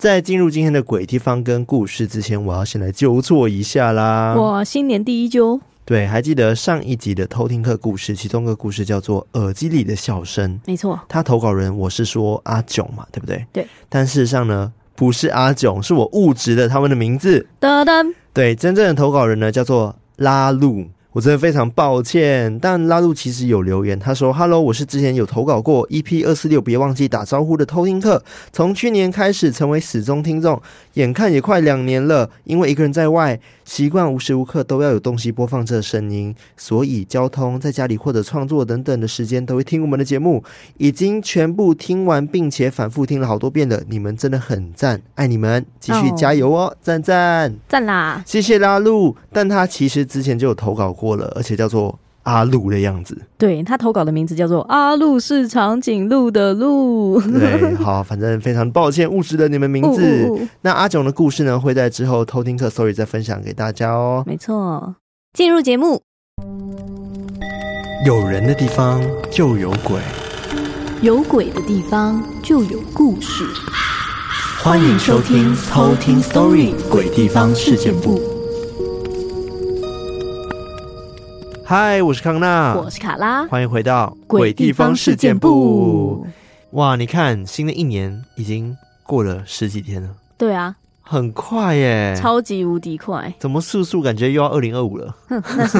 在进入今天的鬼地方跟故事之前，我要先来纠错一下啦。我，新年第一纠。对，还记得上一集的偷听课故事，其中一个故事叫做《耳机里的笑声》。没错，他投稿人我是说阿囧嘛，对不对？对。但事实上呢，不是阿囧，是我误植的他们的名字。噔噔。对，真正的投稿人呢，叫做拉路。我真的非常抱歉，但拉路其实有留言，他说：“Hello，我是之前有投稿过 EP 二四六，别忘记打招呼的偷听客，从去年开始成为始终听众，眼看也快两年了。因为一个人在外，习惯无时无刻都要有东西播放这声音，所以交通、在家里或者创作等等的时间都会听我们的节目，已经全部听完，并且反复听了好多遍了。你们真的很赞，爱你们，继续加油哦，赞赞赞啦！谢谢拉路，但他其实之前就有投稿。”过了，而且叫做阿路的样子。对，他投稿的名字叫做阿路，是长颈鹿的鹿。对，好，反正非常抱歉误识了你们名字。那阿囧的故事呢，会在之后偷听课 story 再分享给大家哦。没错，进入节目。有人的地方就有鬼，有鬼的地方就有故事。欢迎收听偷听 story 鬼地方事件簿。嗨，我是康娜，我是卡拉，欢迎回到鬼地方事件簿。哇，你看，新的一年已经过了十几天了。对啊，很快耶，超级无敌快。怎么速速感觉又要二零二五了？哼，那是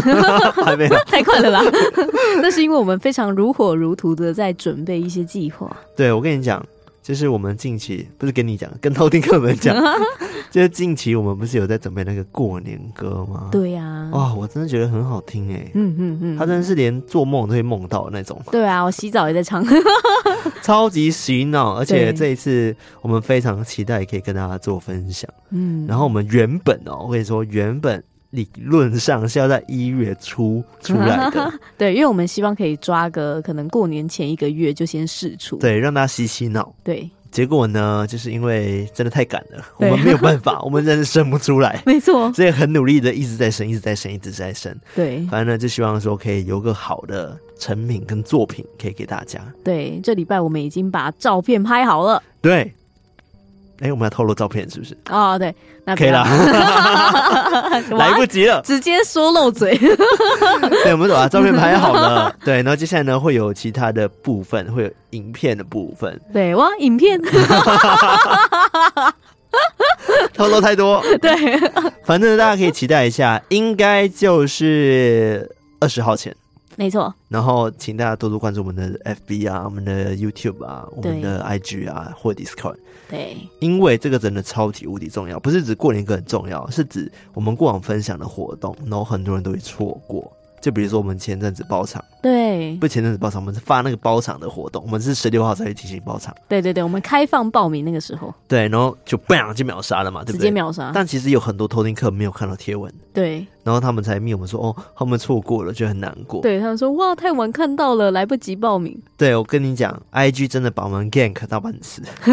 还没有，太快了吧？那是因为我们非常如火如荼的在准备一些计划。对，我跟你讲。就是我们近期不是跟你讲，跟偷听客们讲，就是近期我们不是有在准备那个过年歌吗？对呀、啊，哇，我真的觉得很好听哎，嗯嗯嗯，他真的是连做梦都会梦到的那种。对啊，我洗澡也在唱，超级洗脑，而且这一次我们非常期待可以跟大家做分享。嗯，然后我们原本哦，我跟你说原本。理论上是要在一月初出来的，对，因为我们希望可以抓个可能过年前一个月就先试出，对，让大家洗洗脑。对，结果呢，就是因为真的太赶了，我们没有办法，我们真的生不出来，没错，所以很努力的一直在生，一直在生，一直在生。对，反正呢，就希望说可以有个好的成品跟作品可以给大家。对，这礼拜我们已经把照片拍好了。对。哎、欸，我们要透露照片是不是？哦，对，那可以了，来不及了，直接说漏嘴。对，我们把照片拍好了。对，然后接下来呢，会有其他的部分，会有影片的部分。对，哇，影片，透露太多。对，反正大家可以期待一下，应该就是二十号前。没错，然后请大家多多关注我们的 FB 啊，我们的 YouTube 啊，我们的 IG 啊，或 Discord。对，因为这个真的超级无敌重要，不是指过年歌很重要，是指我们过往分享的活动，然后很多人都会错过。就比如说我们前阵子包场，对，不前阵子包场，我们是发那个包场的活动，我们是十六号才会进行包场。对对对，我们开放报名那个时候，对，然后就 bang 就秒杀了嘛，对不对？直接秒杀。但其实有很多偷听客没有看到贴文，对，然后他们才密我们说，哦，他们错过了，就很难过。对，他们说，哇，太晚看到了，来不及报名。对，我跟你讲，IG 真的把我们 gank 到半死，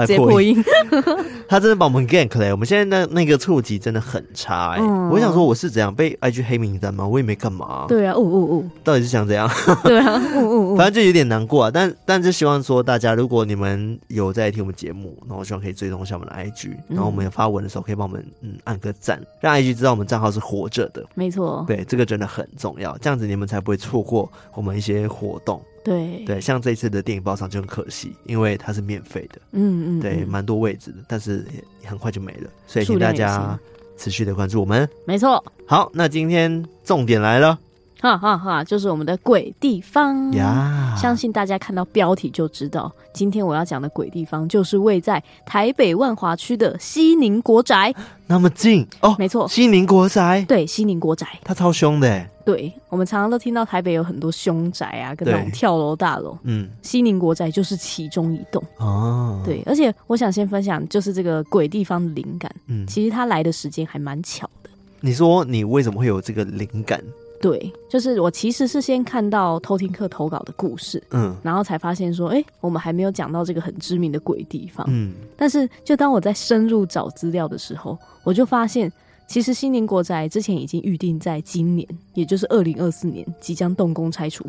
直接破音。他真的把我们 gank 了，我们现在那那个触及真的很差哎、嗯。我想说，我是怎样被 IG 黑名单吗？我也没干嘛。对啊，哦哦哦，到底是想怎样？对啊，哦哦哦，反正就有点难过啊。但但是希望说，大家如果你们有在听我们节目，然后希望可以追踪一下我们的 IG，然后我们有发文的时候可以帮我们嗯按个赞，让 IG 知道我们账号是活着的。没错，对，这个真的很重要，这样子你们才不会错过我们一些活动。对对，像这一次的电影包场就很可惜，因为它是免费的，嗯嗯，对，蛮多位置的，但是也很快就没了，所以请大家持续的关注我们。没错，好，那今天重点来了。哈哈哈，就是我们的鬼地方呀.相信大家看到标题就知道，今天我要讲的鬼地方就是位在台北万华区的西宁国宅。那么近哦，没错，西宁国宅。对，西宁国宅，它超凶的。对，我们常常都听到台北有很多凶宅啊，跟那种跳楼大楼。嗯，西宁国宅就是其中一栋哦。对，而且我想先分享，就是这个鬼地方的灵感。嗯，其实它来的时间还蛮巧的。你说你为什么会有这个灵感？对，就是我其实是先看到偷听客投稿的故事，嗯，然后才发现说，哎，我们还没有讲到这个很知名的鬼地方，嗯，但是就当我在深入找资料的时候，我就发现，其实新宁国宅之前已经预定在今年，也就是二零二四年即将动工拆除。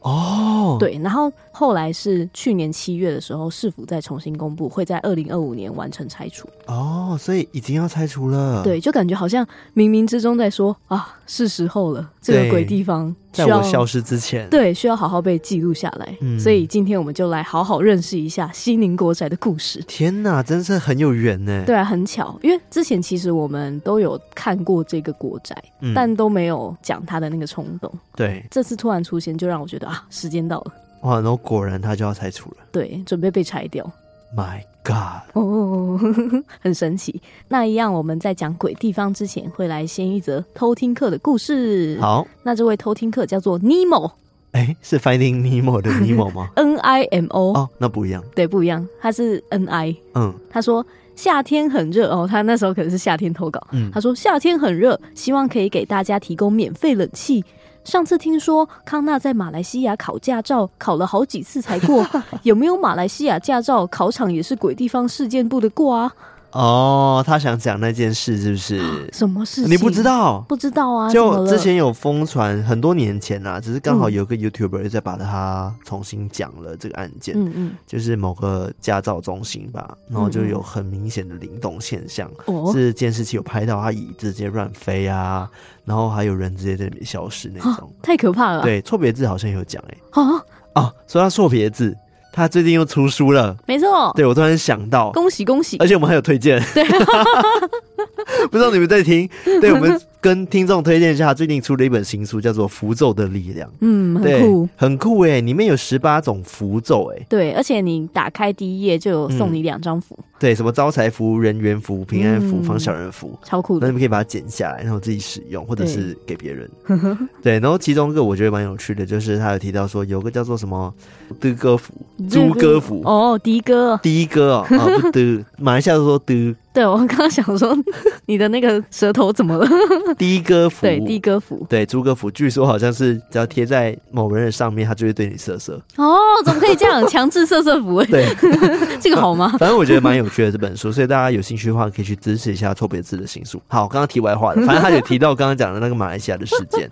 哦，对，然后后来是去年七月的时候，市府再重新公布，会在二零二五年完成拆除。哦，所以已经要拆除了。对，就感觉好像冥冥之中在说啊，是时候了，这个鬼地方在我消失之前，对，需要好好被记录下来。嗯，所以今天我们就来好好认识一下西宁国宅的故事。天哪，真是很有缘呢。对啊，很巧，因为之前其实我们都有看过这个国宅，嗯，但都没有讲他的那个冲动。对，这次突然出现，就让我觉得啊，时间到了。哇，然后果然他就要拆除了。对，准备被拆掉。My God！哦，很神奇。那一样，我们在讲鬼地方之前，会来先一则偷听客的故事。好，那这位偷听客叫做 Nemo。哎，是 Finding Nemo 的 Nemo 吗？N I M O。哦，那不一样。对，不一样。他是 N I。嗯。他说夏天很热哦，他那时候可能是夏天投稿。嗯。他说夏天很热，希望可以给大家提供免费冷气。上次听说康纳在马来西亚考驾照，考了好几次才过。有没有马来西亚驾照考场也是鬼地方事件部的过啊？哦，他想讲那件事是不是？什么事情？你不知道？不知道啊！就之前有疯传，很多年前啊，只是刚好有个 YouTuber 在把它重新讲了这个案件。嗯嗯，就是某个驾照中心吧，然后就有很明显的灵动现象，嗯、是监视器有拍到他椅子直接乱飞啊，然后还有人直接在里面消失那种，太可怕了。对，错别字好像有讲哎、欸。啊哦，说到错别字。他最近又出书了，没错。对，我突然想到，恭喜恭喜！而且我们还有推荐，对，不知道你们在听？对，我们跟听众推荐一下，他最近出了一本新书，叫做《符咒的力量》。嗯，很酷，很酷哎！里面有十八种符咒哎，对，而且你打开第一页就有送你两张符。对，什么招财符、人缘符、平安符、防小人符，超酷的。那你们可以把它剪下来，然后自己使用，或者是给别人。对，然后其中一个我觉得蛮有趣的，就是他有提到说，有个叫做什么的哥符、猪哥符哦，的哥，的哥哦，啊不的，马来西亚都说的。对，我刚刚想说，你的那个舌头怎么了？的哥符，对，的哥符，对，猪哥符，据说好像是只要贴在某人的上面，他就会对你色色。哦，怎么可以这样强制色色符？对，这个好吗？反正我觉得蛮有趣的这本书，所以大家有兴趣的话，可以去支持一下错别字的新书。好，刚刚题外话了，反正他有提到刚刚讲的那个马来西亚的事件，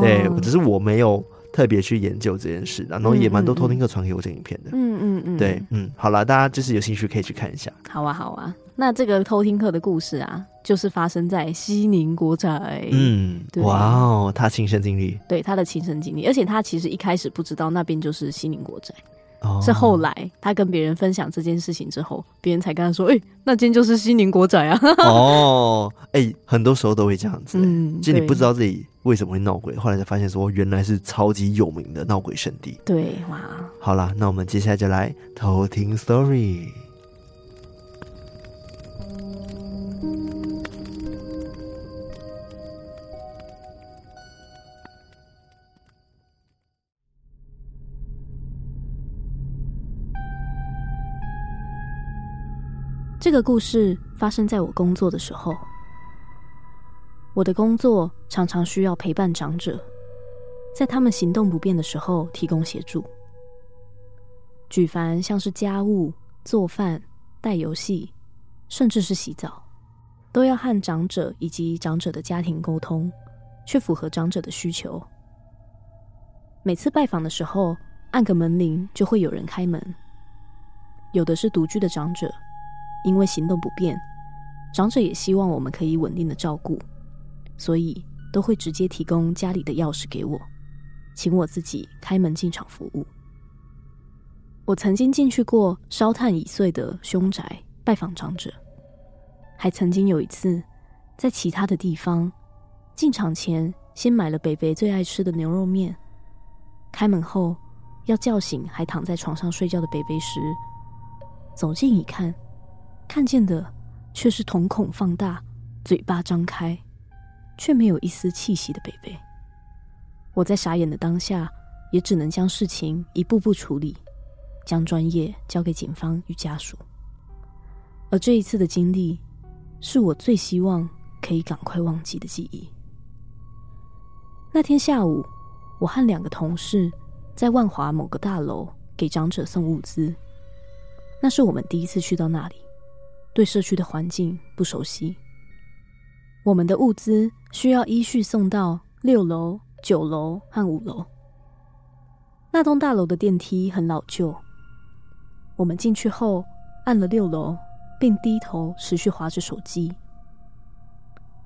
对，只是我没有特别去研究这件事，然后也蛮多偷听客传给我这影片的。嗯嗯嗯，对，嗯，好了，大家就是有兴趣可以去看一下。好啊，好啊。那这个偷听客的故事啊，就是发生在西宁国宅。嗯，对哇哦，他亲身经历，对他的亲身经历，而且他其实一开始不知道那边就是西宁国宅，哦、是后来他跟别人分享这件事情之后，别人才跟他说：“哎、欸，那间就是西宁国宅啊。”哦，哎、欸，很多时候都会这样子，嗯，就你不知道自己为什么会闹鬼，后来才发现说原来是超级有名的闹鬼圣地。对，哇，好啦，那我们接下来就来偷听 story。这个故事发生在我工作的时候。我的工作常常需要陪伴长者，在他们行动不便的时候提供协助。举凡像是家务、做饭、带游戏，甚至是洗澡，都要和长者以及长者的家庭沟通，去符合长者的需求。每次拜访的时候，按个门铃就会有人开门。有的是独居的长者。因为行动不便，长者也希望我们可以稳定的照顾，所以都会直接提供家里的钥匙给我，请我自己开门进场服务。我曾经进去过烧炭已碎的凶宅拜访长者，还曾经有一次在其他的地方进场前先买了北北最爱吃的牛肉面，开门后要叫醒还躺在床上睡觉的北北时，走近一看。看见的却是瞳孔放大、嘴巴张开，却没有一丝气息的北北。我在傻眼的当下，也只能将事情一步步处理，将专业交给警方与家属。而这一次的经历，是我最希望可以赶快忘记的记忆。那天下午，我和两个同事在万华某个大楼给长者送物资，那是我们第一次去到那里。对社区的环境不熟悉，我们的物资需要依序送到六楼、九楼和五楼。那栋大楼的电梯很老旧。我们进去后按了六楼，并低头持续滑着手机。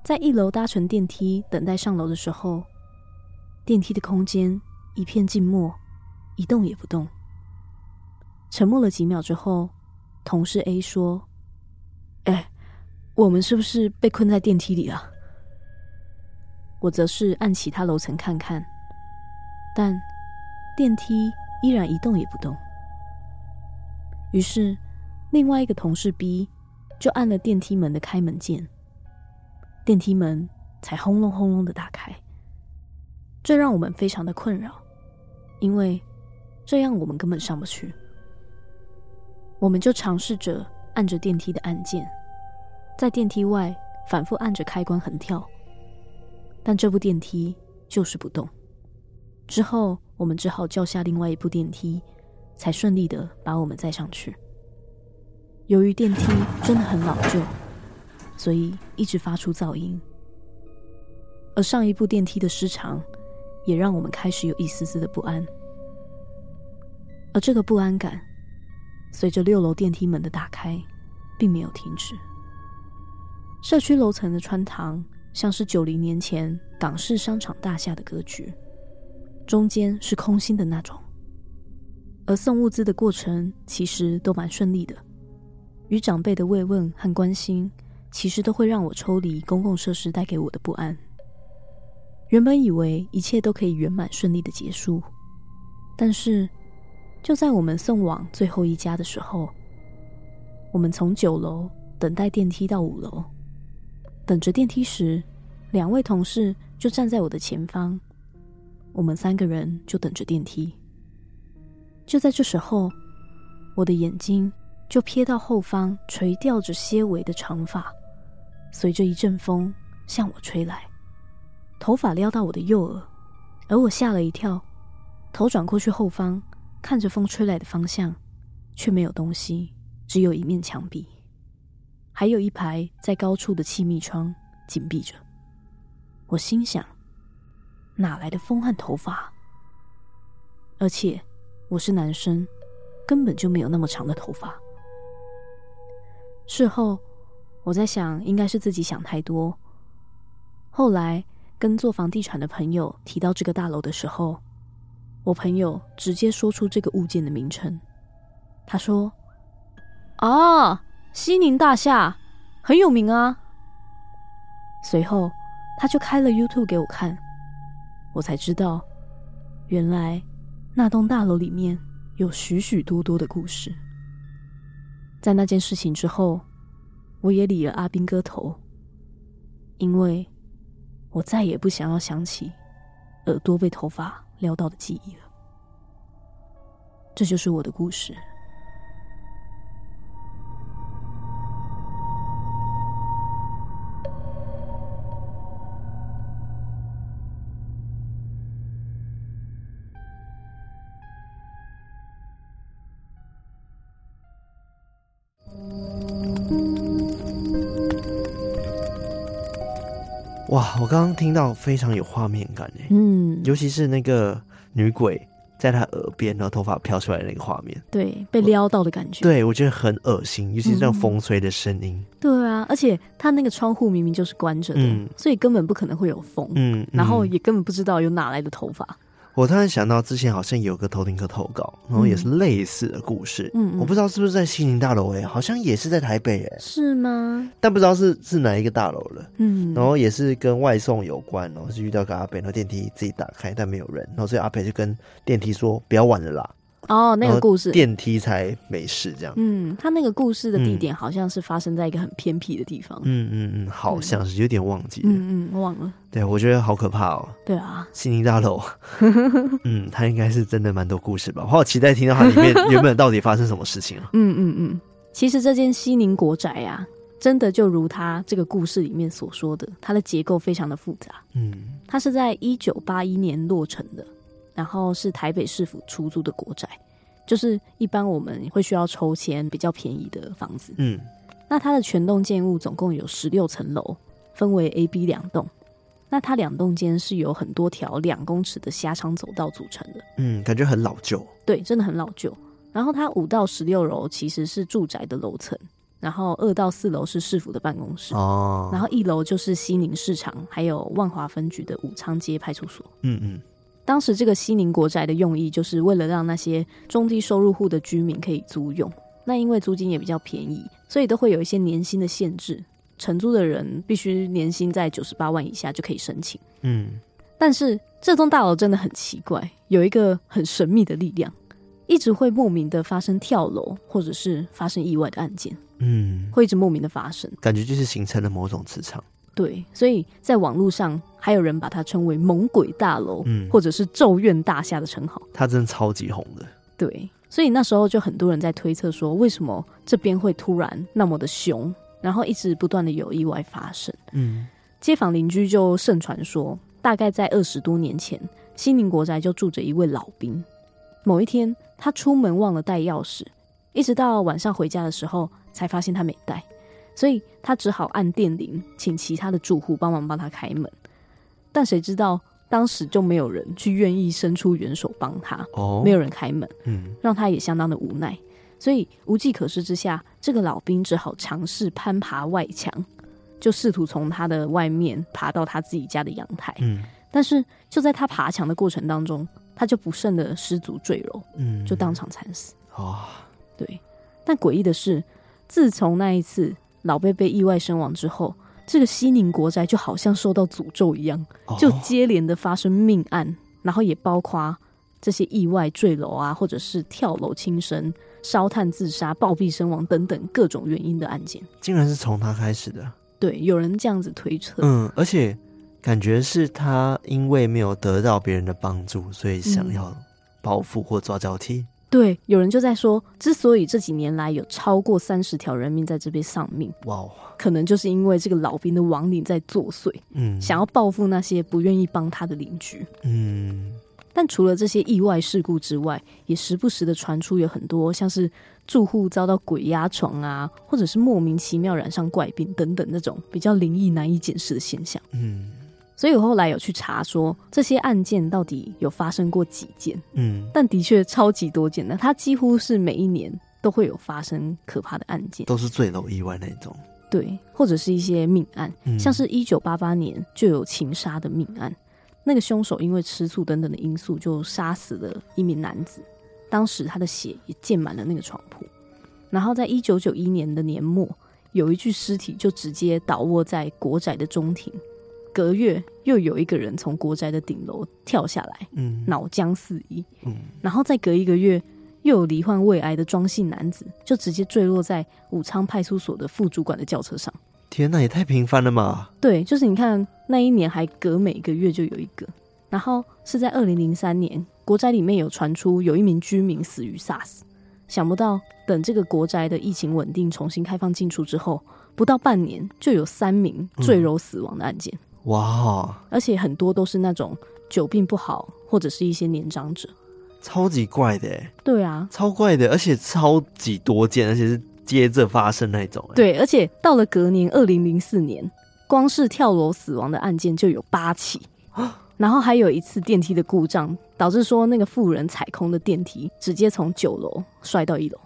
在一楼搭乘电梯等待上楼的时候，电梯的空间一片静默，一动也不动。沉默了几秒之后，同事 A 说：“哎，我们是不是被困在电梯里了？”我则是按其他楼层看看，但电梯依然一动也不动。于是，另外一个同事 B 就按了电梯门的开门键，电梯门才轰隆轰隆的打开。这让我们非常的困扰，因为这样我们根本上不去。我们就尝试着按着电梯的按键，在电梯外反复按着开关横跳。但这部电梯就是不动。之后，我们只好叫下另外一部电梯，才顺利的把我们载上去。由于电梯真的很老旧，所以一直发出噪音。而上一部电梯的失常，也让我们开始有一丝丝的不安。而这个不安感，随着六楼电梯门的打开，并没有停止。社区楼层的穿堂。像是九零年前港式商场大厦的格局，中间是空心的那种。而送物资的过程其实都蛮顺利的，与长辈的慰问和关心，其实都会让我抽离公共设施带给我的不安。原本以为一切都可以圆满顺利的结束，但是就在我们送往最后一家的时候，我们从九楼等待电梯到五楼。等着电梯时，两位同事就站在我的前方，我们三个人就等着电梯。就在这时候，我的眼睛就瞥到后方垂吊着些微的长发，随着一阵风向我吹来，头发撩到我的右耳，而我吓了一跳，头转过去后方，看着风吹来的方向，却没有东西，只有一面墙壁。还有一排在高处的气密窗紧闭着，我心想：哪来的风和头发？而且我是男生，根本就没有那么长的头发。事后我在想，应该是自己想太多。后来跟做房地产的朋友提到这个大楼的时候，我朋友直接说出这个物件的名称。他说：“啊。”西宁大厦很有名啊。随后，他就开了 YouTube 给我看，我才知道，原来那栋大楼里面有许许多多的故事。在那件事情之后，我也理了阿兵哥头，因为我再也不想要想起耳朵被头发潦倒的记忆了。这就是我的故事。哇，我刚刚听到非常有画面感诶，嗯，尤其是那个女鬼在她耳边，然后头发飘出来的那个画面，对，被撩到的感觉，对我觉得很恶心，尤其是那种风吹的声音，嗯，对啊，而且他那个窗户明明就是关着的，嗯，所以根本不可能会有风，嗯，嗯，然后也根本不知道有哪来的头发。我突然想到，之前好像有个偷听客投稿，然后也是类似的故事。嗯，嗯，我不知道是不是在西宁大楼诶，好像也是在台北诶，是吗？但不知道是是哪一个大楼了。嗯，然后也是跟外送有关，然后是遇到个阿北，然后电梯自己打开，但没有人，然后所以阿北就跟电梯说：“不要玩了啦。”哦，那个故事电梯才没事这样。嗯，他那个故事的地点好像是发生在一个很偏僻的地方。嗯嗯嗯，好像是有点忘记了。嗯嗯，忘了。对，我觉得好可怕哦。对啊，西宁大楼。嗯，他应该是真的蛮多故事吧？我好期待听到它里面 原本到底发生什么事情啊。嗯嗯嗯，其实这间西宁国宅啊，真的就如他这个故事里面所说的，它的结构非常的复杂。嗯，它是在一九八一年落成的。然后是台北市府出租的国宅，就是一般我们会需要抽签比较便宜的房子。嗯，那它的全栋建物总共有十六层楼，分为 A、B 两栋。那它两栋间是由很多条两公尺的狭长走道组成的。嗯，感觉很老旧。对，真的很老旧。然后它五到十六楼其实是住宅的楼层，然后二到四楼是市府的办公室。哦。然后一楼就是西宁市场，还有万华分局的武昌街派出所。嗯嗯。当时这个西宁国宅的用意，就是为了让那些中低收入户的居民可以租用。那因为租金也比较便宜，所以都会有一些年薪的限制。承租的人必须年薪在九十八万以下就可以申请。嗯，但是这栋大楼真的很奇怪，有一个很神秘的力量，一直会莫名的发生跳楼或者是发生意外的案件。嗯，会一直莫名的发生，感觉就是形成了某种磁场。对，所以在网络上还有人把它称为“猛鬼大楼”嗯，或者是“咒怨大厦”的称号。它真的超级红的。对，所以那时候就很多人在推测说，为什么这边会突然那么的凶？然后一直不断的有意外发生，嗯，街坊邻居就盛传说，大概在二十多年前，西宁国宅就住着一位老兵。某一天，他出门忘了带钥匙，一直到晚上回家的时候，才发现他没带，所以他只好按电铃，请其他的住户帮忙帮他开门。但谁知道，当时就没有人去愿意伸出援手帮他，哦，没有人开门，嗯，让他也相当的无奈。所以无计可施之下，这个老兵只好尝试攀爬外墙，就试图从他的外面爬到他自己家的阳台。嗯，但是就在他爬墙的过程当中，他就不慎的失足坠楼，嗯，就当场惨死。哦，对。但诡异的是，自从那一次老贝贝意外身亡之后，这个西宁国宅就好像受到诅咒一样，就接连的发生命案，然后也包括这些意外坠楼啊，或者是跳楼轻生。烧炭自杀、暴毙身亡等等各种原因的案件，竟然是从他开始的。对，有人这样子推测。嗯，而且感觉是他因为没有得到别人的帮助，所以想要报复或抓交替。嗯。对，有人就在说，之所以这几年来有超过三十条人命在这边丧命，哇，Wow，可能就是因为这个老兵的亡灵在作祟，嗯，想要报复那些不愿意帮他的邻居，嗯。但除了这些意外事故之外，也时不时的传出有很多像是住户遭到鬼压床啊，或者是莫名其妙染上怪病等等那种比较灵异难以解释的现象。嗯，所以我后来有去查说这些案件到底有发生过几件。嗯，但的确超级多件的，它几乎是每一年都会有发生可怕的案件，都是坠楼意外那种。对，或者是一些命案，嗯、像是一九八八年就有情杀的命案。那个凶手因为吃醋等等的因素，就杀死了一名男子。当时他的血也溅满了那个床铺。然后在一九九一年的年末，有一具尸体就直接倒卧在国宅的中庭。隔月又有一个人从国宅的顶楼跳下来，嗯，脑浆四溢，嗯。然后再隔一个月，又有罹患胃癌的庄姓男子就直接坠落在武昌派出所的副主管的轿车上。天哪，也太频繁了嘛！对，就是你看那一年还隔每个月就有一个，然后是在二零零三年，国宅里面有传出有一名居民死于 SARS，想不到等这个国宅的疫情稳定，重新开放进出之后，不到半年就有三名坠楼死亡的案件。嗯、哇！而且很多都是那种久病不好，或者是一些年长者，超级怪的。对啊，超怪的，而且超级多见，而且是。接着发生那种，对，而且到了隔年二零零四年，光是跳楼死亡的案件就有八起，然后还有一次电梯的故障，导致说那个富人踩空的电梯，直接从九楼摔到一楼。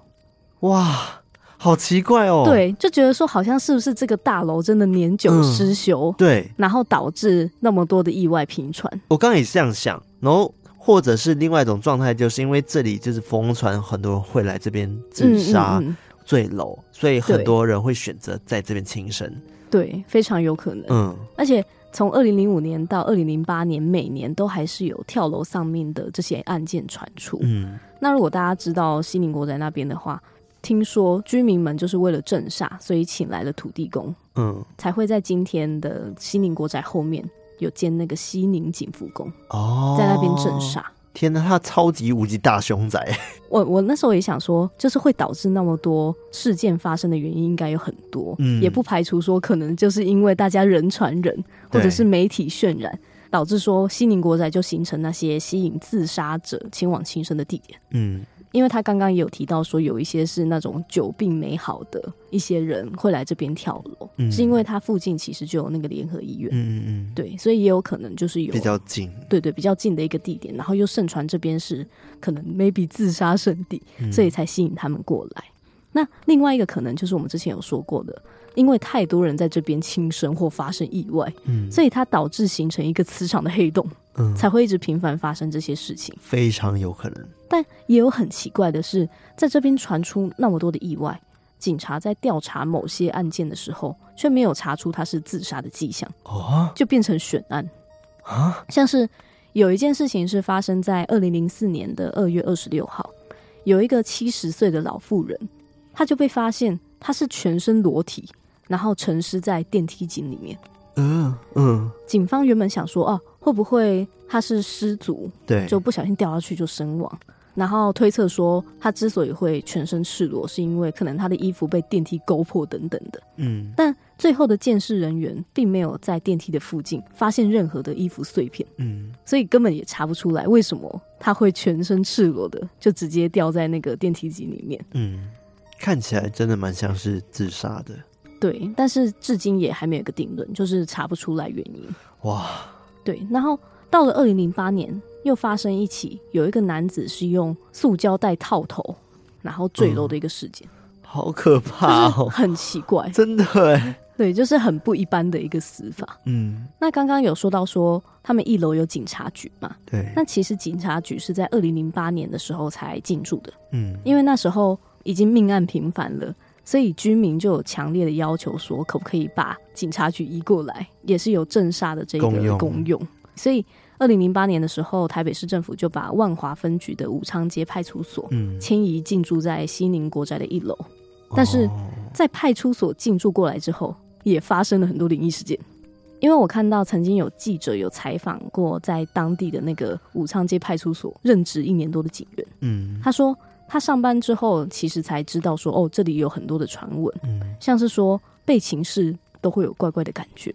哇，好奇怪哦！对，就觉得说好像是不是这个大楼真的年久失修？嗯，对，然后导致那么多的意外频传。我刚刚也是这样想，然后或者是另外一种状态，就是因为这里就是疯传，很多人会来这边自杀。嗯嗯嗯坠楼，所以很多人会选择在这边轻生。对，非常有可能。嗯，而且从二零零五年到二零零八年，每年都还是有跳楼丧命的这些案件传出。嗯，那如果大家知道西宁国宅那边的话，听说居民们就是为了镇煞，所以请来了土地公。嗯，才会在今天的西宁国宅后面有建那个西宁景福宫。哦，在那边镇煞。天呐，他超级无敌大凶宅！我我那时候也想说，就是会导致那么多事件发生的原因应该有很多，嗯，也不排除说可能就是因为大家人传人，或者是媒体渲染，导致说西宁国宅就形成那些吸引自杀者前往轻生的地点。嗯，因为他刚刚也有提到说，有一些是那种久病没好的一些人会来这边跳楼，嗯、是因为他附近其实就有那个联合医院，嗯嗯嗯，对，所以也有可能就是有比较近，对对，比较近的一个地点，然后又盛传这边是可能 maybe 自杀圣地，嗯、所以才吸引他们过来。那另外一个可能就是我们之前有说过的，因为太多人在这边轻生或发生意外，嗯，所以它导致形成一个磁场的黑洞，嗯，才会一直频繁发生这些事情，非常有可能。但也有很奇怪的是，在这边传出那么多的意外，警察在调查某些案件的时候，却没有查出他是自杀的迹象，哦，就变成悬案啊。像是有一件事情是发生在二零零四年的二月二十六号，有一个七十岁的老妇人。她就被发现，她是全身裸体，然后沉尸在电梯井里面。嗯嗯。警方原本想说，哦，会不会他是失足，对，就不小心掉下去就身亡。然后推测说，他之所以会全身赤裸，是因为可能他的衣服被电梯勾破等等的。嗯。但最后的鉴识人员并没有在电梯的附近发现任何的衣服碎片。嗯。所以根本也查不出来为什么他会全身赤裸的就直接掉在那个电梯井里面。嗯。看起来真的蛮像是自杀的，对，但是至今也还没有一个定论，就是查不出来原因。哇，对，然后到了二零零八年，又发生一起有一个男子是用塑胶袋套头，然后坠楼的一个事件，嗯、好可怕哦，很奇怪，真的哎，对，就是很不一般的一个死法。嗯，那刚刚有说到说他们一楼有警察局嘛？对，那其实警察局是在二零零八年的时候才进驻的，嗯，因为那时候。已经命案频繁了，所以居民就有强烈的要求说，可不可以把警察局移过来，也是有镇煞的这个功用。所以，二零零八年的时候，台北市政府就把万华分局的武昌街派出所迁移进驻在西宁国宅的一楼。嗯、但是在派出所进驻过来之后，也发生了很多灵异事件。因为我看到曾经有记者有采访过在当地的那个武昌街派出所任职一年多的警员，嗯，他说。他上班之后，其实才知道说，哦，这里有很多的传闻，嗯，像是说被情室都会有怪怪的感觉，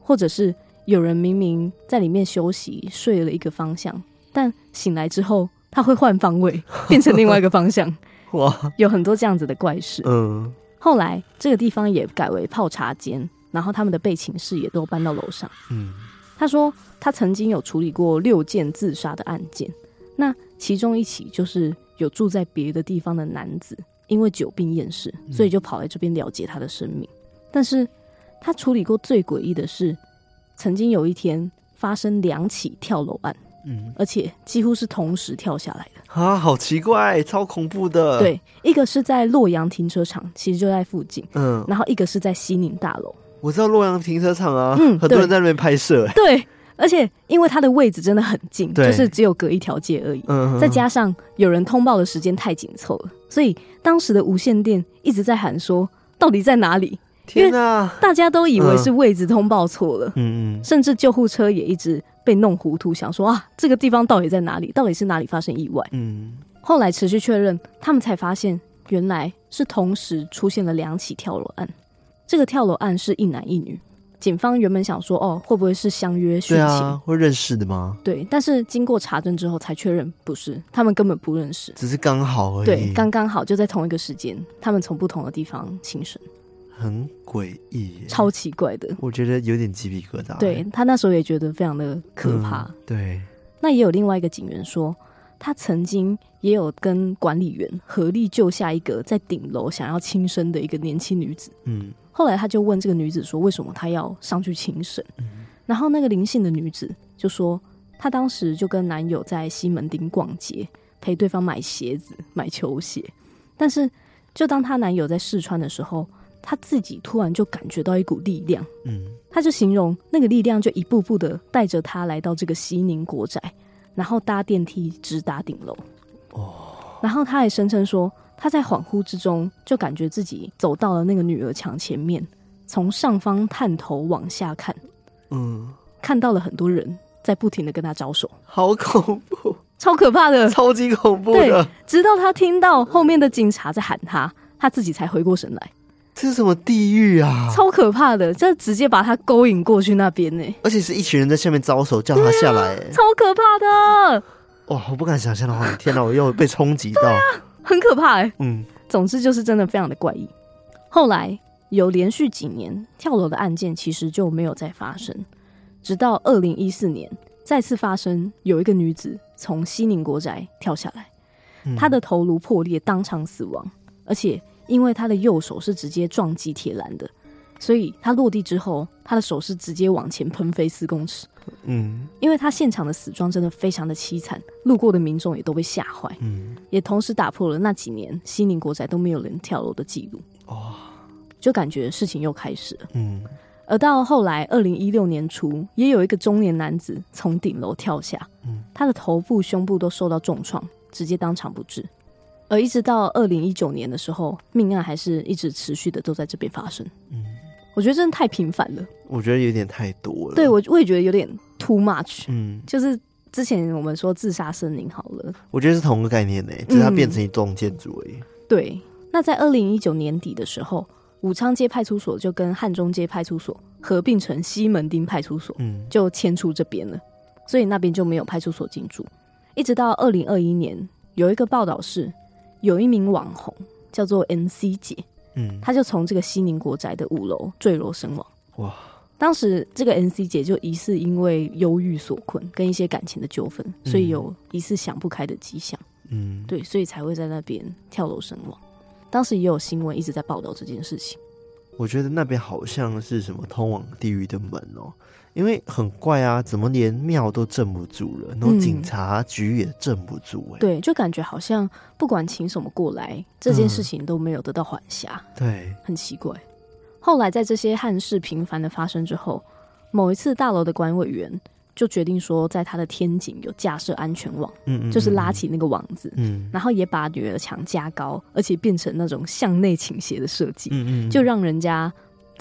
或者是有人明明在里面休息睡了一个方向，但醒来之后他会换方位，变成另外一个方向，哇，有很多这样子的怪事。嗯，后来这个地方也改为泡茶间，然后他们的被寝室也都搬到楼上。嗯，他说他曾经有处理过六件自杀的案件，那其中一起就是。有住在别的地方的男子，因为久病厌世，所以就跑来这边了结他的生命。嗯、但是他处理过最诡异的是，曾经有一天发生两起跳楼案，嗯，而且几乎是同时跳下来的啊，好奇怪，超恐怖的。对，一个是在洛阳停车场，其实就在附近，嗯，然后一个是在西宁大楼。我知道洛阳停车场啊，嗯，很多人在那边拍摄，对。而且，因为它的位置真的很近，就是只有隔一条街而已。嗯，再加上有人通报的时间太紧凑了，所以当时的无线电一直在喊说：“到底在哪里？”天哪！大家都以为是位置通报错了。嗯嗯。甚至救护车也一直被弄糊涂，想说啊，这个地方到底在哪里？到底是哪里发生意外？嗯。后来持续确认，他们才发现原来是同时出现了两起跳楼案。这个跳楼案是一男一女。警方原本想说，哦，会不会是相约殉情？对啊，会认识的吗？对，但是经过查证之后才确认不是，他们根本不认识，只是刚好而已。对，刚刚好就在同一个时间，他们从不同的地方轻生，很诡异，超奇怪的。我觉得有点鸡皮疙瘩。对，他那时候也觉得非常的可怕。嗯，对，那也有另外一个警员说，他曾经也有跟管理员合力救下一个在顶楼想要轻生的一个年轻女子。嗯。后来他就问这个女子说：“为什么她要上去请神？”嗯、然后那个灵性的女子就说：“她当时就跟男友在西门町逛街，陪对方买鞋子、买球鞋。但是，就当她男友在试穿的时候，她自己突然就感觉到一股力量。嗯，她就形容那个力量就一步步的带着她来到这个西宁国宅，然后搭电梯直达顶楼。哦，然后她还声称说。”他在恍惚之中，就感觉自己走到了那个女儿墙前面，从上方探头往下看，嗯，看到了很多人在不停的跟他招手，好恐怖，超可怕的，超级恐怖的。对，直到他听到后面的警察在喊他，他自己才回过神来。这是什么地狱啊？超可怕的，这直接把他勾引过去那边呢，而且是一群人在下面招手叫他下来，超可怕的。哇，我不敢想象的话，天哪，我又被冲击到，啊，很可怕哎。嗯，总之就是真的非常的怪异。后来有连续几年跳楼的案件，其实就没有再发生，直到二零一四年再次发生，有一个女子从西宁国宅跳下来，她的头颅破裂，当场死亡，而且因为她的右手是直接撞击铁栏的。所以他落地之后，他的手是直接往前喷飞四公尺。嗯，因为他现场的死状真的非常的凄惨，路过的民众也都被吓坏。嗯，也同时打破了那几年西宁国宅都没有人跳楼的记录。哦，就感觉事情又开始了。嗯，而到后来二零一六年初，也有一个中年男子从顶楼跳下，嗯，他的头部、胸部都受到重创，直接当场不治。而一直到二零一九年的时候，命案还是一直持续的都在这边发生。嗯。我觉得真的太频繁了，我觉得有点太多了。对，我我也觉得有点 too much。嗯，就是之前我们说自杀森林好了，我觉得是同个概念呢，只是它变成一栋建筑而已。对，那在二零一九年底的时候，武昌街派出所就跟汉中街派出所合并成西门町派出所，嗯，就迁出这边了，所以那边就没有派出所进驻。一直到二零二一年，有一个报道是，有一名网红叫做 N C 姐。嗯，他就从这个西宁国宅的五楼坠落身亡。哇！当时这个 NC 姐就疑似因为忧郁所困，跟一些感情的纠纷，所以有疑似想不开的迹象。嗯，对，所以才会在那边跳楼身亡。当时也有新闻一直在报道这件事情。我觉得那边好像是什么通往地狱的门哦。因为很怪啊，怎么连庙都镇不住了，然后警察局也镇不住哎。对，就感觉好像不管请什么过来，这件事情都没有得到缓下。对，很奇怪。后来在这些憾事频繁的发生之后，某一次大楼的管委员就决定说，在他的天井有架设安全网，嗯，嗯，嗯，就是拉起那个网子，嗯，然后也把女儿墙加高，而且变成那种向内倾斜的设计，嗯，嗯嗯，就让人家。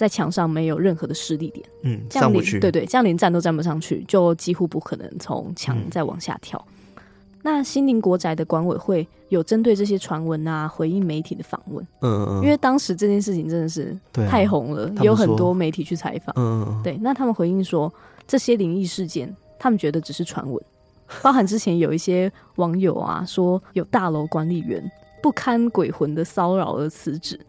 在墙上没有任何的施力点，嗯，上不去，对对，这样连站都站不上去，就几乎不可能从墙再往下跳。嗯、那新宁国宅的管委会有针对这些传闻啊回应媒体的访问，嗯嗯，因为当时这件事情真的是太红了，啊、有很多媒体去采访，嗯嗯，对，那他们回应说这些灵异事件，他们觉得只是传闻，包含之前有一些网友啊说有大楼管理员不堪鬼魂的骚扰而辞职。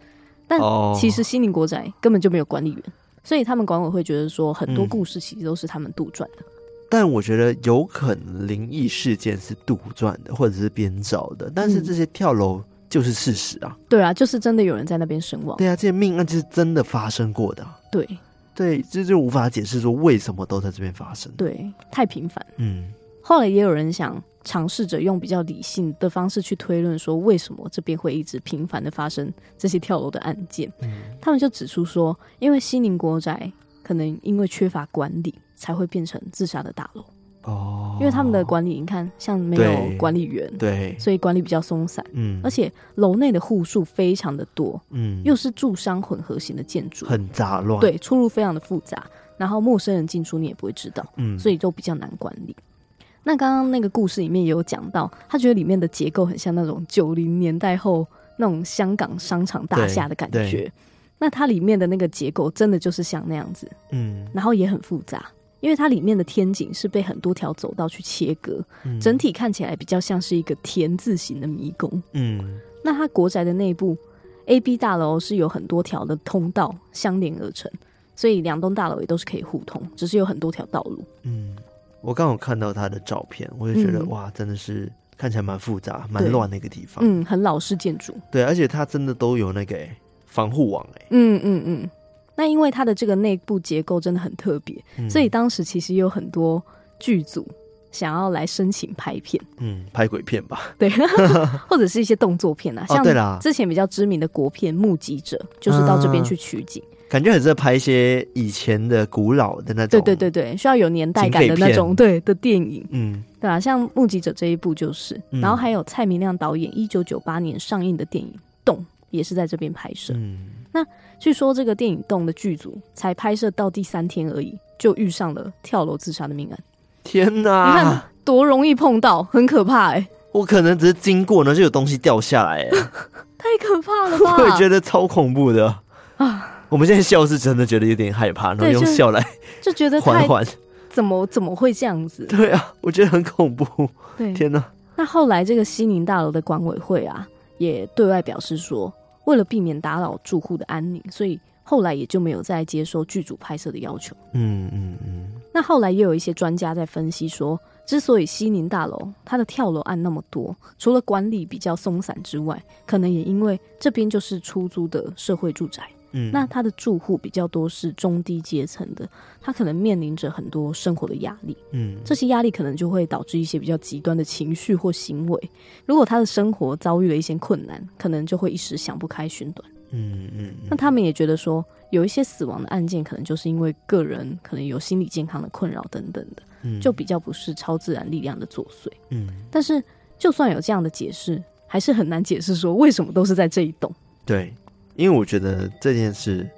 但其实西宁国宅根本就没有管理员，所以他们管委会觉得说很多故事其实都是他们杜撰的。嗯。但我觉得有可能灵异事件是杜撰的，或者是编造的。但是这些跳楼就是事实啊。对啊，就是真的有人在那边身亡。对啊，这些命案就是真的发生过的。对对，这就无法解释说为什么都在这边发生。对，太频繁。嗯。后来也有人想尝试着用比较理性的方式去推论，说为什么这边会一直频繁的发生这些跳楼的案件。嗯，他们就指出说，因为西宁国宅可能因为缺乏管理，才会变成自杀的大楼。哦，因为他们的管理，你看像没有管理员，对，所以管理比较松散。嗯，而且楼内的户数非常的多，嗯，又是住商混合型的建筑，很杂乱，对，出入非常的复杂，然后陌生人进出你也不会知道，嗯，所以都比较难管理。那刚刚那个故事里面也有讲到，他觉得里面的结构很像那种九零年代后那种香港商场大厦的感觉。那它里面的那个结构真的就是像那样子，嗯，然后也很复杂，因为它里面的天井是被很多条走道去切割，嗯，整体看起来比较像是一个田字形的迷宫。嗯，那它国宅的内部 A、B 大楼是有很多条的通道相连而成，所以两栋大楼也都是可以互通，只是有很多条道路。嗯。我刚好看到他的照片，我就觉得、嗯、哇，真的是看起来蛮复杂、蛮乱的一个地方。嗯，很老式建筑。对，而且它真的都有那个防护网哎。嗯嗯嗯。那因为它的这个内部结构真的很特别，嗯、所以当时其实有很多剧组想要来申请拍片。嗯，拍鬼片吧。对，或者是一些动作片啊，像之前比较知名的国片《目击者》，就是到这边去取景。啊感觉很适合拍一些以前的古老的那种，对对对对，需要有年代感的那种，对的电影，嗯，对啊，像《目击者》这一部就是，嗯、然后还有蔡明亮导演一九九八年上映的电影《洞》，也是在这边拍摄。嗯，那据说这个电影《洞》的剧组才拍摄到第三天而已，就遇上了跳楼自杀的命案。天哪，你看多容易碰到，很可怕哎、欸！我可能只是经过呢，就有东西掉下来，太可怕了吧？我也觉得超恐怖的啊。我们现在笑是真的觉得有点害怕，然后用笑来就觉得缓缓。怎么怎么会这样子？对啊，我觉得很恐怖。对，天哪！那后来这个西宁大楼的管委会啊，也对外表示说，为了避免打扰住户的安宁，所以后来也就没有再接受剧组拍摄的要求。嗯嗯嗯。那后来也有一些专家在分析说，之所以西宁大楼它的跳楼案那么多，除了管理比较松散之外，可能也因为这边就是出租的社会住宅。嗯，那他的住户比较多是中低阶层的，他可能面临着很多生活的压力，嗯，这些压力可能就会导致一些比较极端的情绪或行为。如果他的生活遭遇了一些困难，可能就会一时想不开寻短，嗯嗯。那他们也觉得说，有一些死亡的案件，可能就是因为个人可能有心理健康的困扰等等的，嗯，就比较不是超自然力量的作祟，嗯。但是就算有这样的解释，还是很难解释说为什么都是在这一栋，对。因为我觉得这件事，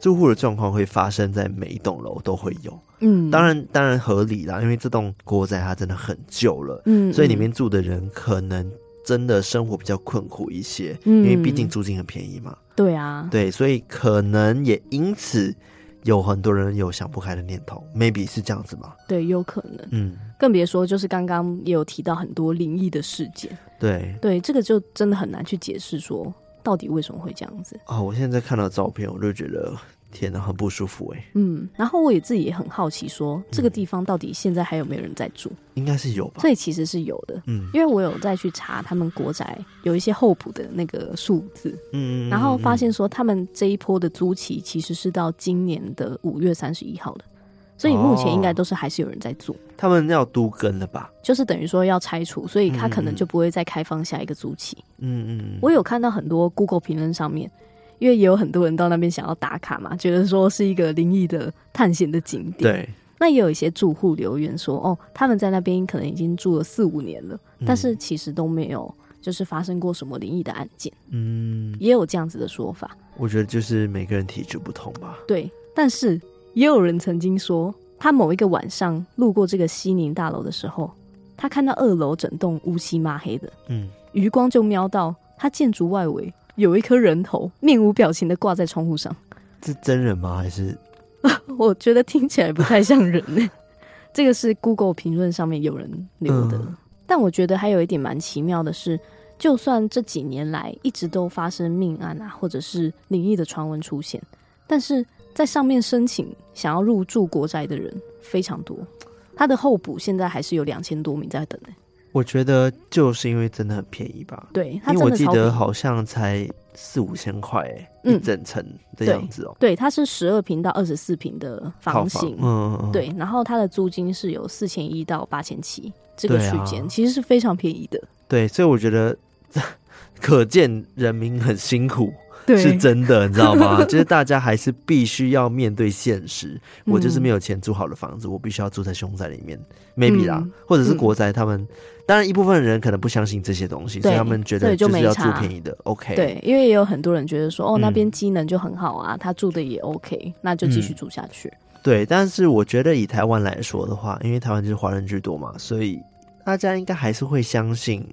住户的状况会发生在每一栋楼都会有，嗯，当然当然合理啦，因为这栋国宅它真的很旧了，嗯，所以里面住的人可能真的生活比较困苦一些，嗯，因为毕竟租金很便宜嘛，对啊，对，所以可能也因此有很多人有想不开的念头，maybe 是这样子吗？对，有可能，嗯，更别说就是刚刚也有提到很多灵异的事件，对，对，这个就真的很难去解释说。到底为什么会这样子啊、哦？我现在看到照片，我就觉得天哪，很不舒服哎。嗯，然后我也自己也很好奇说，说这个地方到底现在还有没有人在住？应该是有吧。所以其实是有的，嗯，因为我有再去查他们国宅有一些候补的那个数字，嗯，然后发现说他们这一波的租期其实是到今年的五月三十一号的。所以目前应该都是还是有人在做，他们要都跟了吧？就是等于说要拆除，所以他可能就不会再开放下一个租期。嗯嗯，我有看到很多 Google 评论上面，因为也有很多人到那边想要打卡嘛，觉得说是一个灵异的探险的景点。对，那也有一些住户留言说，哦，他们在那边可能已经住了四五年了，但是其实都没有就是发生过什么灵异的案件。嗯，也有这样子的说法。我觉得就是每个人体质不同吧。对，但是。也有人曾经说，他某一个晚上路过这个西宁大楼的时候，他看到二楼整栋乌漆嘛黑的，嗯，余光就瞄到他建筑外围有一颗人头，面无表情的挂在窗户上。是真人吗？还是？我觉得听起来不太像人呢。这个是 Google 评论上面有人留的，嗯，但我觉得还有一点蛮奇妙的是，就算这几年来一直都发生命案啊，或者是灵异的传闻出现，但是。在上面申请想要入住国宅的人非常多，他的候补现在还是有两千多名在等呢。我觉得就是因为真的很便宜吧？对，因为我记得好像才四五千块，一整层的样子哦、喔。对，它是十二平到二十四平的房型，嗯，嗯，对，然后它的租金是有四千一到八千七这个区间、啊，其实是非常便宜的。对，所以我觉得 可见人民很辛苦。对，是真的，你知道吗？就是大家还是必须要面对现实。我就是没有钱租好的房子，我必须要住在凶宅里面，maybe 啦，或者是国宅。他们、嗯、当然一部分人可能不相信这些东西，所以他们觉得就是要住便宜的。OK，对，因为也有很多人觉得说，哦，那边机能就很好啊，他住的也 OK，那就继续住下去、嗯。对，但是我觉得以台湾来说的话，因为台湾就是华人居多嘛，所以大家应该还是会相信，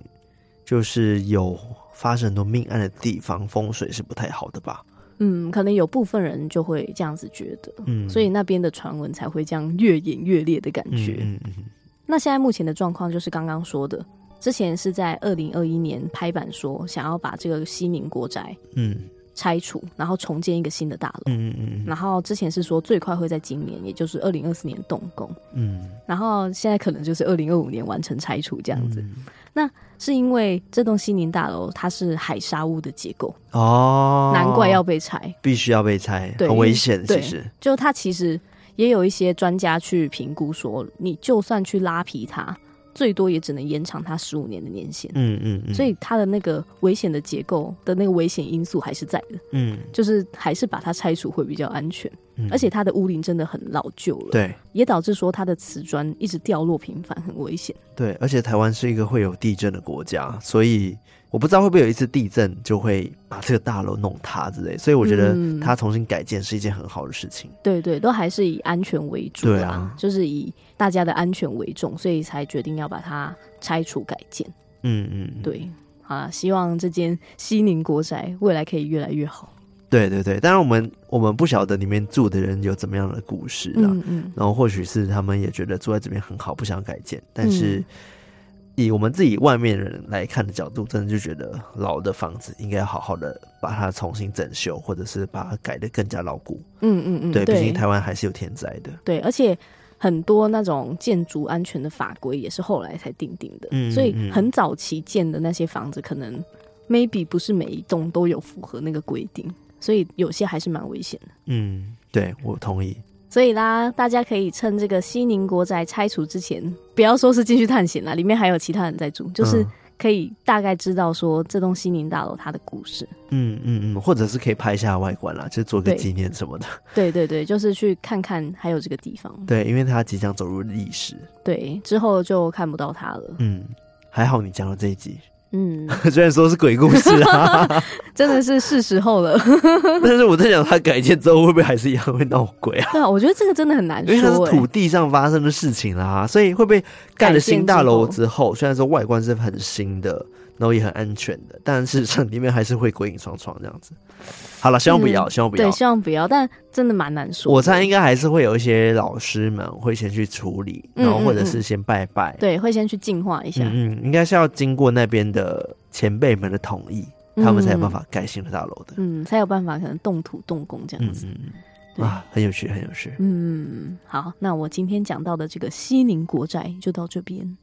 就是有。发生很多命案的地方，风水是不太好的吧？嗯，可能有部分人就会这样子觉得，嗯，所以那边的传闻才会这样越演越烈的感觉。嗯嗯，嗯。那现在目前的状况就是刚刚说的，之前是在二零二一年拍板说想要把这个西宁国宅嗯拆除，然后重建一个新的大楼。嗯嗯嗯。然后之前是说最快会在今年，也就是二零二四年动工。嗯。然后现在可能就是二零二五年完成拆除这样子。嗯、那。是因为这栋西宁大楼它是海沙屋的结构哦，难怪要被拆，必须要被拆，很危险。其实，就它其实也有一些专家去评估说，你就算去拉皮它。最多也只能延长它十五年的年限，嗯嗯嗯，所以它的那个危险的结构的那个危险因素还是在的，嗯，就是还是把它拆除会比较安全，嗯，而且它的屋龄真的很老旧了，对，也导致说它的瓷砖一直掉落频繁，很危险，对，而且台湾是一个会有地震的国家，所以。我不知道会不会有一次地震就会把这个大楼弄塌之类，所以我觉得它重新改建是一件很好的事情。嗯、对对，都还是以安全为主，对啊，就是以大家的安全为重，所以才决定要把它拆除改建。嗯嗯，对，啊，希望这间西宁国宅未来可以越来越好。对对对，当然我们我们不晓得里面住的人有怎么样的故事啦，嗯嗯，然后或许是他们也觉得住在这边很好，不想改建，但是。嗯以我们自己外面人来看的角度，真的就觉得老的房子应该好好的把它重新整修，或者是把它改得更加牢固。嗯嗯嗯，对，毕竟台湾还是有天灾的。对，而且很多那种建筑安全的法规也是后来才定定的，嗯，所以很早期建的那些房子，可能 maybe 不是每一栋都有符合那个规定，所以有些还是蛮危险的。嗯，对，我同意。所以啦，大家可以趁这个西宁国宅拆除之前，不要说是进去探险啦，里面还有其他人在住，就是可以大概知道说这栋西宁大楼它的故事。嗯嗯嗯，或者是可以拍一下外观啦，就做个纪念什么的。对对对，就是去看看还有这个地方。对，因为它即将走入历史。对，之后就看不到它了。嗯，还好你讲了这一集。嗯，虽然说是鬼故事啊，真的是是时候了。但是我在想，他改建之后会不会还是一样会闹鬼啊？对啊，我觉得这个真的很难说，因为它是土地上发生的事情啦，所以会不会盖了新大楼之后，虽然说外观是很新的。然后也很安全的，但是 里面还是会鬼影幢幢这样子。好了，希望不要，希望不要，对，希望不要。但真的蛮难说。我猜应该还是会有一些老师们会先去处理，然后或者是先拜拜，嗯嗯嗯对，会先去净化一下。嗯，应该是要经过那边的前辈们的同意，嗯、他们才有办法盖新的大楼的。嗯，才有办法可能动土动工这样子。嗯嗯，啊，很有趣，很有趣。嗯，好，那我今天讲到的这个西宁国宅就到这边。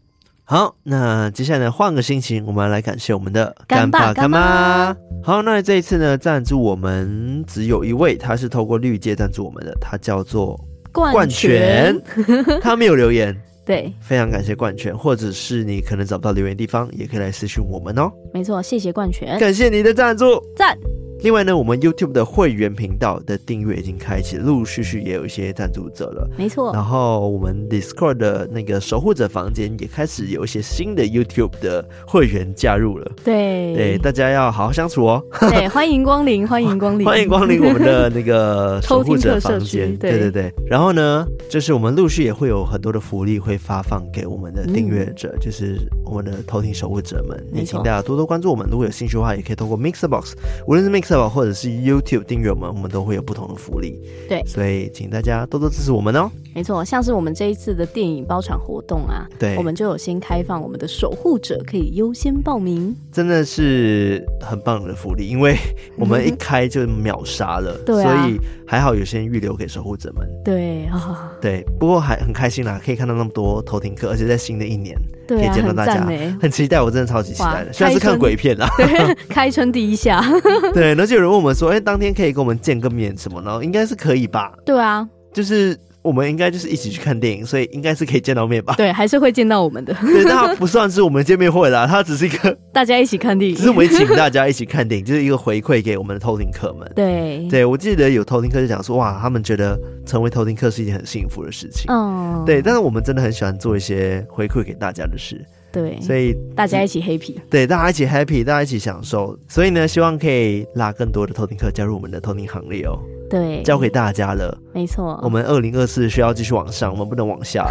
好，那接下来呢，换个心情，我们来感谢我们的干爸干妈。好，那这一次呢，赞助我们只有一位，他是透过绿界赞助我们的，他叫做冠全，他没有留言。对，非常感谢冠全，或者是你可能找不到留言的地方，也可以来私讯我们哦。没错，谢谢冠全，感谢你的赞助，赞。另外呢，我们 YouTube 的会员频道的订阅已经开启，陆陆续续也有一些赞助者了。没错。然后我们 Discord 的那个守护者房间也开始有一些新的 YouTube 的会员加入了。对对，大家要好好相处哦。对，欢迎光临，欢迎光临，欢迎光临我们的那个守护者房间。对对对。然后呢，就是我们陆续也会有很多的福利会发放给我们的订阅者，嗯、就是我们的偷听守护者们。也请大家多多关注我们。如果有兴趣的话，也可以通过 Mixer Box，无论是 Mix 或者是 YouTube 订阅我们，我们都会有不同的福利。对，所以请大家多多支持我们哦。没错，像是我们这一次的电影包场活动啊，对，我们就有先开放我们的守护者可以优先报名，真的是很棒的福利，因为 我们一开就秒杀了，所以还好有先预留给守护者们。对啊、哦，对，不过还很开心啦，可以看到那么多偷听客，而且在新的一年。可以见到大家，很，很期待，我真的超级期待的。虽然是看鬼片啊，对，开春第一下，对。然后就有人问我们说：“哎、欸，当天可以跟我们见个面什么呢？”应该是可以吧？对啊，就是我们应该就是一起去看电影，所以应该是可以见到面吧？对，还是会见到我们的。对，但它不算是我们见面会啦，它只是一个 大家一起看电影，只是我们请大家一起看电影，就是一个回馈给我们的偷听客们。对，对我记得有偷听客就讲说：“哇，他们觉得成为偷听客是一件很幸福的事情。”嗯，对。但是我们真的很喜欢做一些回馈给大家的事。对，所以大家一起 happy，对，大家一起 happy，大家一起享受。所以呢，希望可以拉更多的偷听客加入我们的偷听行列哦。对，交给大家了。没错，我们二零二四需要继续往上，我们不能往下，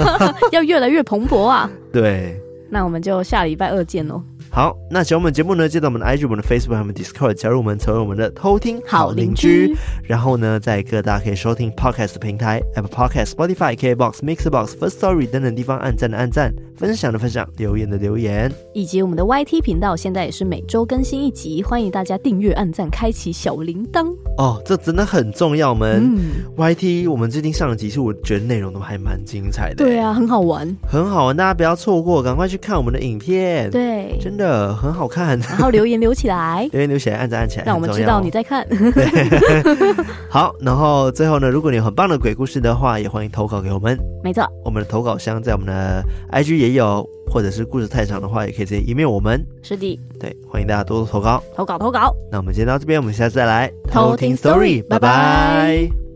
要越来越蓬勃啊。对，那我们就下礼拜二见喽。好，那喜欢我们节目呢，记得我们的 IG、我们的 Facebook、我们的 Discord 加入我们，成为我们的偷听好邻居。然后呢，在各大可以收听 Podcast 的平台，Apple Podcast、Spotify、KBox、Mixbox、First Story 等等地方按赞的按赞，分享的分享，留言的留言，以及我们的 YT 频道，现在也是每周更新一集，欢迎大家订阅、按赞、开启小铃铛。哦，这真的很重要们。嗯，YT 我们最近上的集数，我觉得内容都还蛮精彩的。对啊，很好玩，很好玩，大家不要错过，赶快去看我们的影片。对，真的。的很好看，然后留言留起来，留言留起来，按赞按起来，让我们知道你在看。好，然后最后呢，如果你有很棒的鬼故事的话，也欢迎投稿给我们。没错，我们的投稿箱在我们的 IG 也有，或者是故事太长的话，也可以直接 email 我们。是的，对，欢迎大家多多投稿，投稿投稿。那我们今天到这边，我们下次再来偷听 story，拜拜。